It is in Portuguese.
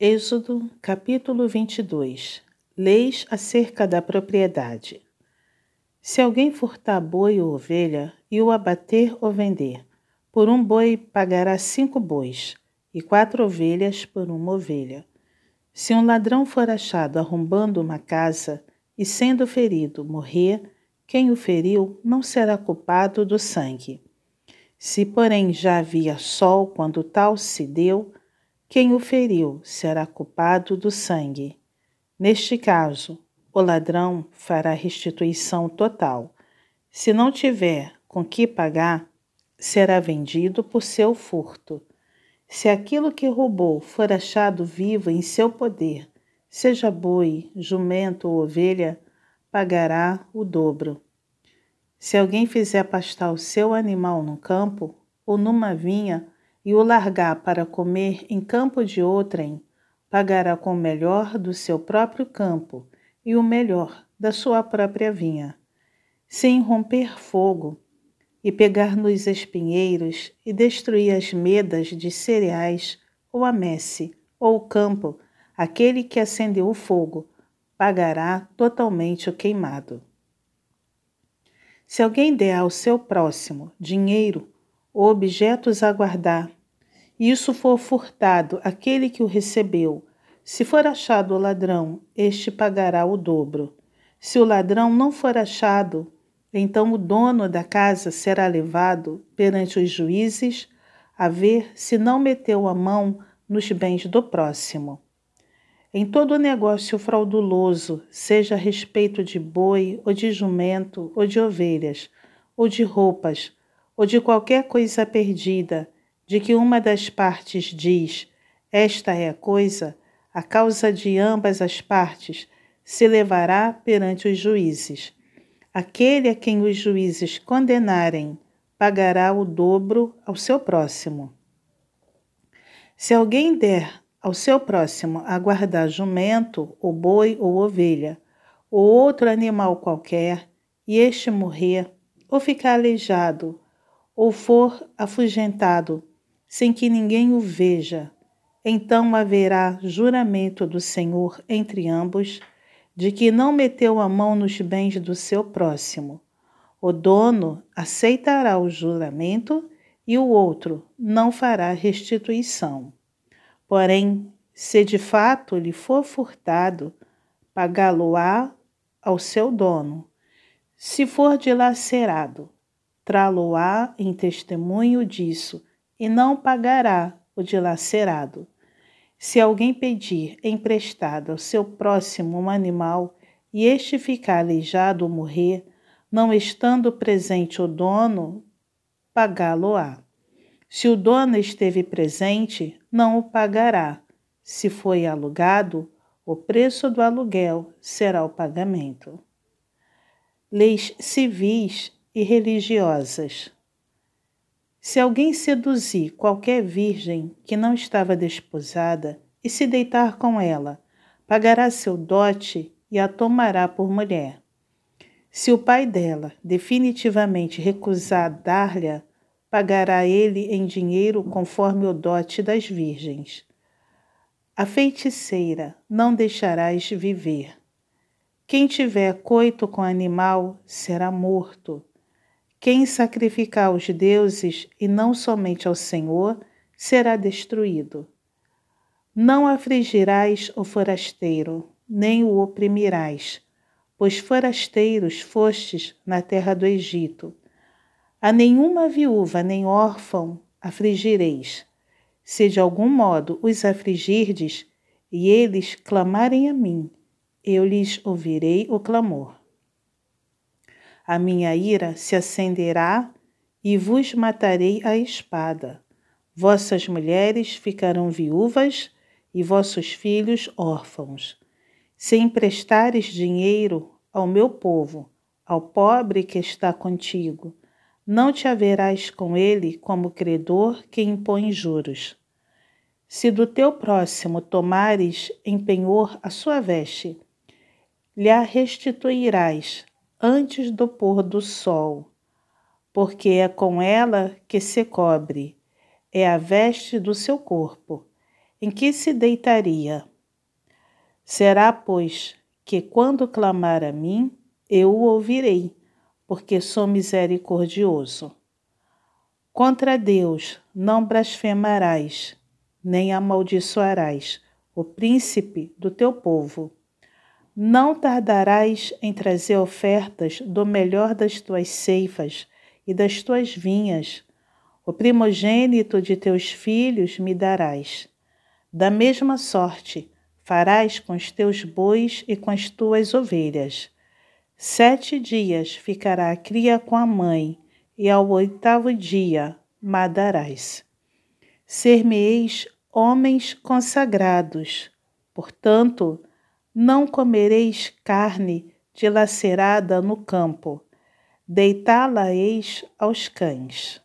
Êxodo, capítulo 22 Leis acerca da propriedade. Se alguém furtar boi ou ovelha e o abater ou vender, por um boi pagará cinco bois, e quatro ovelhas por uma ovelha. Se um ladrão for achado arrombando uma casa e sendo ferido morrer, quem o feriu não será culpado do sangue. Se, porém, já havia sol quando tal se deu, quem o feriu será culpado do sangue. Neste caso, o ladrão fará restituição total. Se não tiver com que pagar, será vendido por seu furto. Se aquilo que roubou for achado vivo em seu poder, seja boi, jumento ou ovelha, pagará o dobro. Se alguém fizer pastar o seu animal no campo ou numa vinha, e o largar para comer em campo de outrem, pagará com o melhor do seu próprio campo e o melhor da sua própria vinha. Sem romper fogo, e pegar nos espinheiros e destruir as medas de cereais, ou a messe, ou o campo, aquele que acendeu o fogo, pagará totalmente o queimado. Se alguém der ao seu próximo dinheiro ou objetos a guardar, isso for furtado aquele que o recebeu, se for achado o ladrão, este pagará o dobro. Se o ladrão não for achado, então o dono da casa será levado perante os juízes a ver se não meteu a mão nos bens do próximo. Em todo negócio frauduloso, seja a respeito de boi, ou de jumento, ou de ovelhas, ou de roupas, ou de qualquer coisa perdida, de que uma das partes diz: Esta é a coisa, a causa de ambas as partes se levará perante os juízes. Aquele a quem os juízes condenarem pagará o dobro ao seu próximo. Se alguém der ao seu próximo a guardar jumento, ou boi ou ovelha, ou outro animal qualquer, e este morrer, ou ficar aleijado, ou for afugentado, sem que ninguém o veja. Então haverá juramento do Senhor entre ambos, de que não meteu a mão nos bens do seu próximo. O dono aceitará o juramento e o outro não fará restituição. Porém, se de fato lhe for furtado, pagá-lo-á ao seu dono. Se for dilacerado, trá-lo-á em testemunho disso e não pagará o dilacerado. Se alguém pedir emprestado ao seu próximo um animal e este ficar aleijado ou morrer, não estando presente o dono, pagá-lo-á. Se o dono esteve presente, não o pagará. Se foi alugado, o preço do aluguel será o pagamento. Leis civis e religiosas. Se alguém seduzir qualquer virgem que não estava desposada e se deitar com ela, pagará seu dote e a tomará por mulher. Se o pai dela definitivamente recusar dar-lhe, pagará ele em dinheiro conforme o dote das virgens. A feiticeira não deixarás viver. Quem tiver coito com animal será morto. Quem sacrificar aos deuses e não somente ao Senhor será destruído. Não afligirás o forasteiro, nem o oprimirás, pois forasteiros fostes na terra do Egito. A nenhuma viúva nem órfão afligireis. Se de algum modo os afligirdes, e eles clamarem a mim, eu lhes ouvirei o clamor a minha ira se acenderá e vos matarei a espada. Vossas mulheres ficarão viúvas e vossos filhos órfãos. Se emprestares dinheiro ao meu povo, ao pobre que está contigo, não te haverás com ele como credor que impõe juros. Se do teu próximo tomares em penhor a sua veste, lhe a restituirás antes do pôr do sol, porque é com ela que se cobre, é a veste do seu corpo. em que se deitaria. Será, pois, que quando clamar a mim, eu o ouvirei, porque sou misericordioso. Contra Deus não blasfemarás, nem amaldiçoarás o príncipe do teu povo. Não tardarás em trazer ofertas do melhor das tuas ceifas e das tuas vinhas. O primogênito de teus filhos me darás. Da mesma sorte farás com os teus bois e com as tuas ovelhas. Sete dias ficará a cria com a mãe, e ao oitavo dia madarás. Ser-me-eis homens consagrados, portanto, não comereis carne dilacerada no campo, deitá-la-eis aos cães.